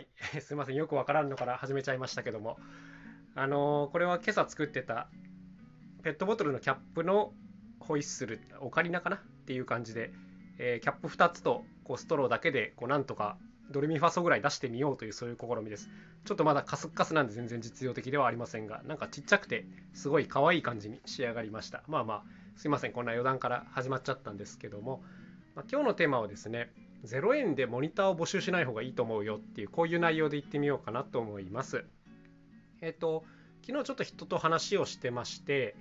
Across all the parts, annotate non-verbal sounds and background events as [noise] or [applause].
はい。[laughs] すいません。よくわからんのから始めちゃいましたけども。あのーこれは今朝作ってたペットボトルのキャップのホイッスルオカリナかな？っていう感じで、えーキャップ2つとこうストローだけでこうなんとかドレミファソぐらい出してみようというそういう試みです。ちょっとまだカスカスなんで全然実用的ではありませんがなんかちっちゃくてすごい可愛い感じに仕上がりました。まあまあすいません。こんな余談から始まっちゃったんですけども、まあ今日のテーマはですね0円でモニターを募集しない方がいいと思うよっていうこういう内容で言ってみようかなと思いますえっ、と昨日ちょっと人と話をしてまして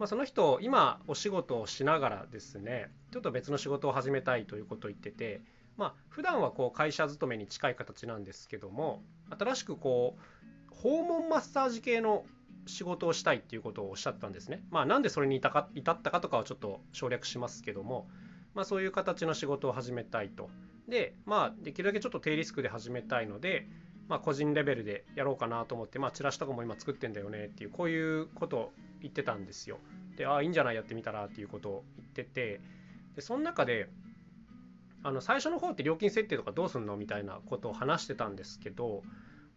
まあ、その人今お仕事をしながらですねちょっと別の仕事を始めたいということを言っててまあ普段はこう会社勤めに近い形なんですけども新しくこう訪問マッサージ系の仕事をしたいっていうことをおっしゃったんですね。まあなんでそれに至ったかとかはちょっと省略しますけども、まあ、そういう形の仕事を始めたいと。でまあできるだけちょっと低リスクで始めたいので、まあ、個人レベルでやろうかなと思って、まあ、チラシとかも今作ってんだよねっていうこういうことを言ってたんですよ。でああいいんじゃない？やってみたらっていうことを言っててでその中であの最初の方って料金設定とかどうすんの？みたいなことを話してたんですけど、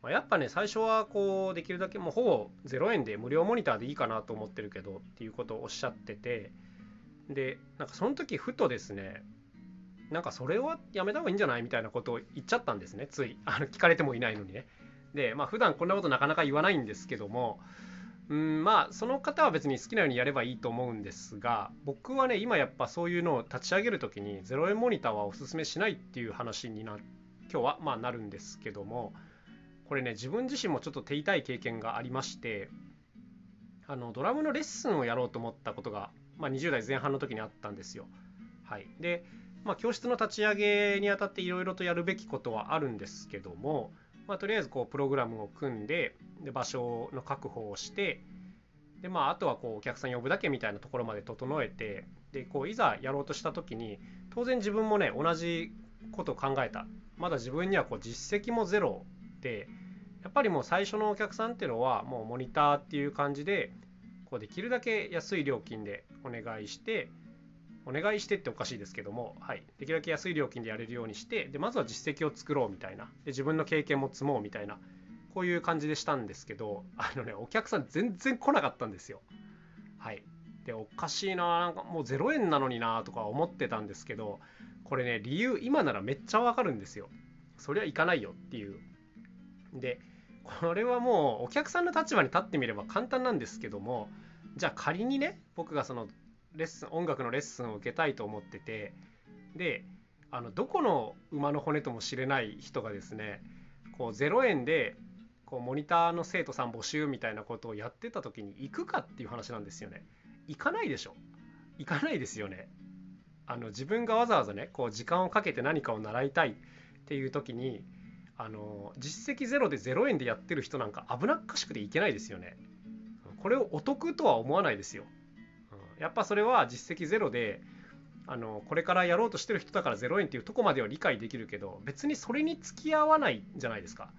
まあ、やっぱね最初はこうできるだけもうほぼ0円で無料モニターでいいかなと思ってるけどっていうことをおっしゃっててでなんかその時ふとですねなんかそれはやめた方がいいんじゃないみたいなことを言っちゃったんですねつい。あの聞かれてもいないのにね。でまあ普段こんなことなかなか言わないんですけどもうんまあその方は別に好きなようにやればいいと思うんですが僕はね今やっぱそういうのを立ち上げる時に0円モニターはおすすめしないっていう話にな今日はまあなるんですけどもこれね自分自身もちょっと手痛い経験がありましてあのドラムのレッスンをやろうと思ったことが、まあ、20代前半の時にあったんですよ。はい、で、まあ、教室の立ち上げにあたっていろいろとやるべきことはあるんですけども、まあ、とりあえずこうプログラムを組んでで場所の確保をしてで、まあ、あとはこうお客さん呼ぶだけみたいなところまで整えてでこういざやろうとした時に当然自分もね同じことを考えたまだ自分にはこう実績もゼロでやっぱりもう最初のお客さんっていうのはもうモニターっていう感じでこうできるだけ安い料金でお願いしてお願いしてっておかしいですけども、はい、できるだけ安い料金でやれるようにしてでまずは実績を作ろうみたいなで自分の経験も積もうみたいなこういう感じでしたんですけどあのねお客さん全然来なかったんですよ。はいでおかしいななんかもう0円なのになとか思ってたんですけどこれね理由今ならめっちゃわかるんですよ。そりゃ行かないよっていう。でこれはもうお客さんの立場に立ってみれば簡単なんですけどもじゃあ仮にね僕がそのレッスン音楽のレッスンを受けたいと思っててであのどこの馬の骨とも知れない人がですねこう0円でこうモニターの生徒さん募集みたいなことをやってた時に行くかっていう話なんですよね。行かないでしょ行かないですよね。あの自分がわざわざねこう時間をかけて何かを習いたいっていう時にあの実績ゼロで0円でやってる人なんか危なっかしくていけないですよね。これをお得とは思わないですよ。やっぱそれは実績ゼロであのこれからやろうとしてる人だから0円っていうとこまでは理解できるけど別にそれに付き合わないじゃないですか。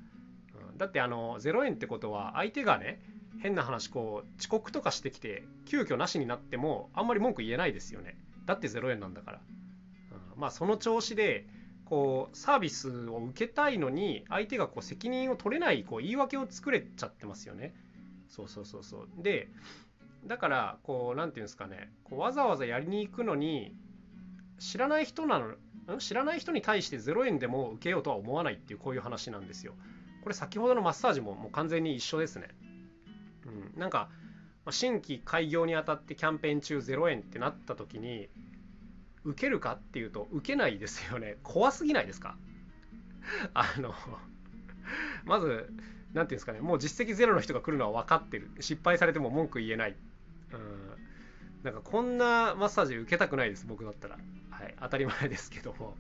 うん、だってあの0円ってことは相手がね変な話こう遅刻とかしてきて急遽なしになってもあんまり文句言えないですよね。だって0円なんだから。うん、まあその調子でこうサービスを受けたいのに相手がこう責任を取れないこう言い訳を作れちゃってますよね。そうそうそうそう。でだからこう何て言うんですかねこうわざわざやりに行くのに知らない人なの知らない人に対して0円でも受けようとは思わないっていうこういう話なんですよ。これ先ほどのマッサージももう完全に一緒ですね。うん、なんか新規開業にあたってキャンペーン中0円ってなった時に受けるかっていうと受けないですよね。[laughs] 怖すぎないですか？[laughs] あの [laughs] まず何ていうんですかね。もう実績ゼロの人が来るのは分かってる。失敗されても文句言えない。うん。なんかこんなマッサージ受けたくないです僕だったら。はい。当たり前ですけども。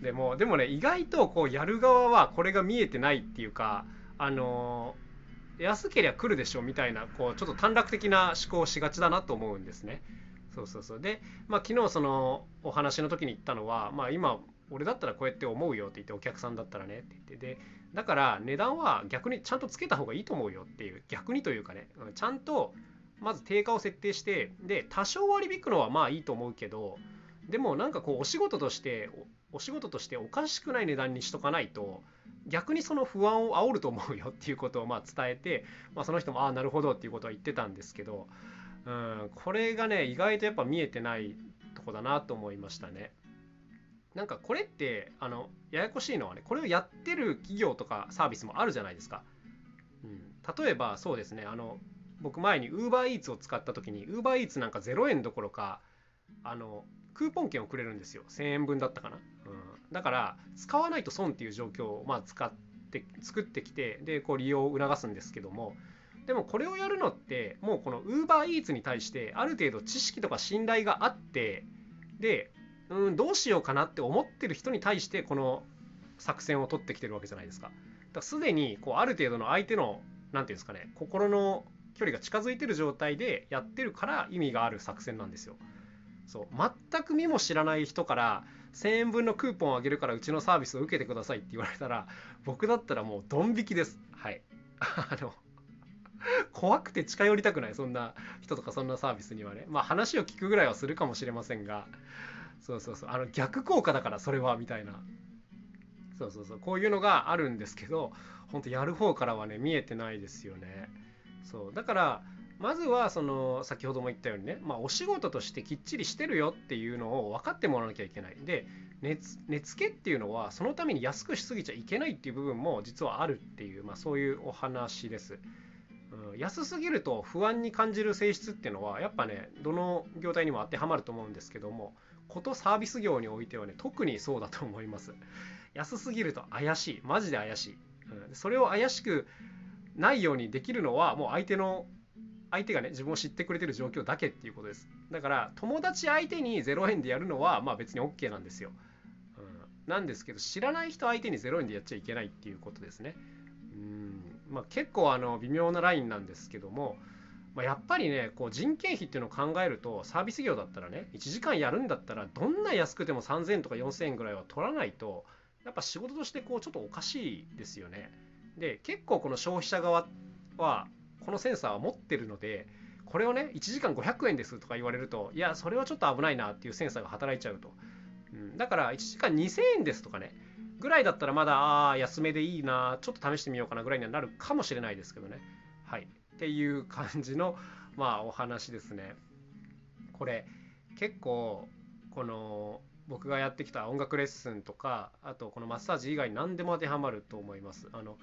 でもでもね意外とこうやる側はこれが見えてないっていうかあの安けりゃ来るでしょみたいなこうちょっと短絡的な思考をしがちだなと思うんですね。そうそうそう。で、まあ、昨日そのお話の時に言ったのは、まあ、今俺だったらこうやって思うよって言ってお客さんだったらねって言って。でだから値段は逆にちゃんとつけた方がいいと思うよっていう。逆にというかねちゃんとまず定価を設定してで多少割り引くのはまあいいと思うけどでもなんかこうお仕事としてお仕事としておかしくない値段にしとかないと逆にその不安を煽ると思うよっていうことをまあ伝えて、まあ、その人もああなるほどっていうことは言ってたんですけど、うん、これがね意外とやっぱ見えてないとこだなと思いましたね。なんかこれってあのややこしいのはねこれをやってる企業とかサービスもあるじゃないですか。うん、例えばそうですねあの僕前に UberEats を使った時に UberEats なんか0円どころかあのクーポン券をくれるんですよ1000円分だったかな、うん、だから使わないと損っていう状況をまあ使って作ってきてでこう利用を促すんですけどもでもこれをやるのってもうこの UberEats に対してある程度知識とか信頼があってで、うん、どうしようかなって思ってる人に対してこの作戦を取ってきてるわけじゃないですか。だすでにこうある程度の相手の何て言うんですかね心の距離が近づいてる状態でやってるから意味がある作戦なんですよ。そう全く見も知らない人から1000円分のクーポンをあげるからうちのサービスを受けてくださいって言われたら僕だったらもうドン引きですはい [laughs] あの [laughs] 怖くて近寄りたくないそんな人とかそんなサービスにはね。まあ話を聞くぐらいはするかもしれませんが。そうそうそう。あの逆効果だからそれはみたいな。そうそうそう。こういうのがあるんですけど本当やる方からはね見えてないですよね。そう。だからまずはその先ほども言ったようにね、まあ、お仕事としてきっちりしてるよっていうのを分かってもらわなきゃいけない。で値付けっていうのはそのために安くしすぎちゃいけないっていう部分も実はあるっていう、まあ、そういうお話です、うん、安すぎると不安に感じる性質っていうのはやっぱねどの業態にも当てはまると思うんですけどもことサービス業においてはね特にそうだと思います。安すぎると怪しいマジで怪しい、うん、それを怪しくないようにできるのはもう相手の相手がね自分を知ってくれてる状況だけっていうことです。だから友達相手に0円でやるのはまあ別に OK なんですよ、うん、なんですけど知らない人相手に0円でやっちゃいけないっていうことですね。まあ結構あの微妙なラインなんですけどもまあ、やっぱりねこう人件費っていうのを考えるとサービス業だったらね1時間やるんだったらどんな安くても3000円とか4000円ぐらいは取らないとやっぱ仕事としてこうちょっとおかしいですよね。で結構この消費者側はこのセンサーは持ってるのでこれをね1時間500円ですとか言われるといやそれはちょっと危ないなっていうセンサーが働いちゃうと、うん、だから1時間2000円ですとかねぐらいだったらまだああ安めでいいなちょっと試してみようかなぐらいにはなるかもしれないですけどね。はい。っていう感じのまあお話ですね。これ結構この僕がやってきた音楽レッスンとかあとこのマッサージ以外何でも当てはまると思います。あの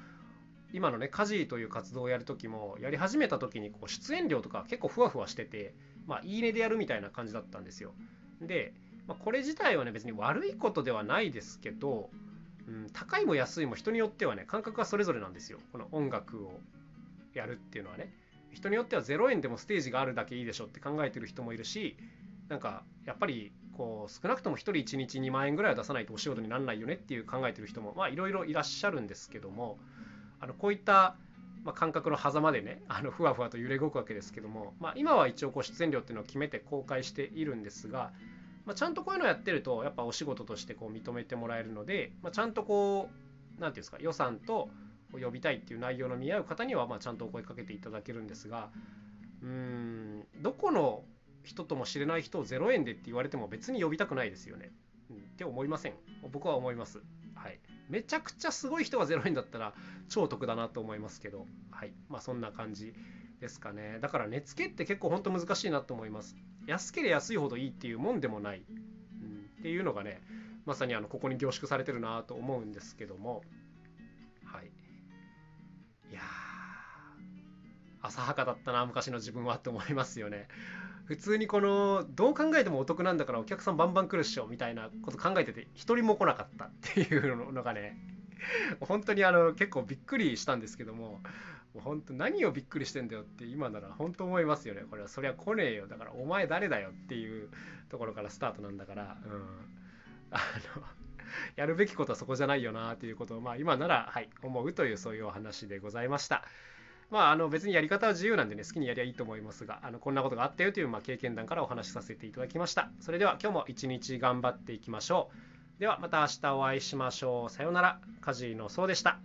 今のね家事という活動をやる時もやり始めた時にこう出演料とか結構ふわふわしててまあいいねでやるみたいな感じだったんですよ。で、まあ、これ自体はね別に悪いことではないですけど、うん、高いも安いも人によってはね感覚はそれぞれなんですよ。この音楽をやるっていうのはね。人によっては0円でもステージがあるだけいいでしょって考えてる人もいるしなんかやっぱりこう少なくとも1人1日2万円ぐらいは出さないとお仕事にならないよねっていう考えてる人もまあいろいろいらっしゃるんですけどもあのこういった、ま、感覚の狭間でねあのふわふわと揺れ動くわけですけども、まあ、今は一応こう出演料っていうのを決めて公開しているんですが、まあ、ちゃんとこういうのやってるとやっぱお仕事としてこう認めてもらえるので、まあ、ちゃんとこう何て言うんですか予算と呼びたいっていう内容の見合う方にはまちゃんとお声かけていただけるんですがうーんどこの人とも知れない人を0円でって言われても別に呼びたくないですよね、うん、って思いません僕は思いますはいめちゃくちゃすごい人が0円だったら超得だなと思いますけど、はい。まあそんな感じですかね。だから値付けって結構本当難しいなと思います。安ければ安いほどいいっていうもんでもない、うん、っていうのがね、まさにあのここに凝縮されてるなと思うんですけども、はい。いや浅はかだったな、昔の自分はって思いますよね。普通にこのどう考えてもお得なんだからお客さんバンバン来るっしょみたいなこと考えてて一人も来なかったっていうのがね本当にあの結構びっくりしたんですけども。もう本当何をびっくりしてんだよって今なら本当思いますよねこれはそりゃ来ねえよだからお前誰だよっていうところからスタートなんだから、うん、あの [laughs] やるべきことはそこじゃないよなっていうことをまあ今ならはい思うというそういうお話でございました。まあ、あの別にやり方は自由なんでね、好きにやりゃいいと思いますが、あのこんなことがあったよというまあ経験談からお話しさせていただきました。それでは今日も一日頑張っていきましょう。ではまた明日お会いしましょう。さようなら。カジノそうでした。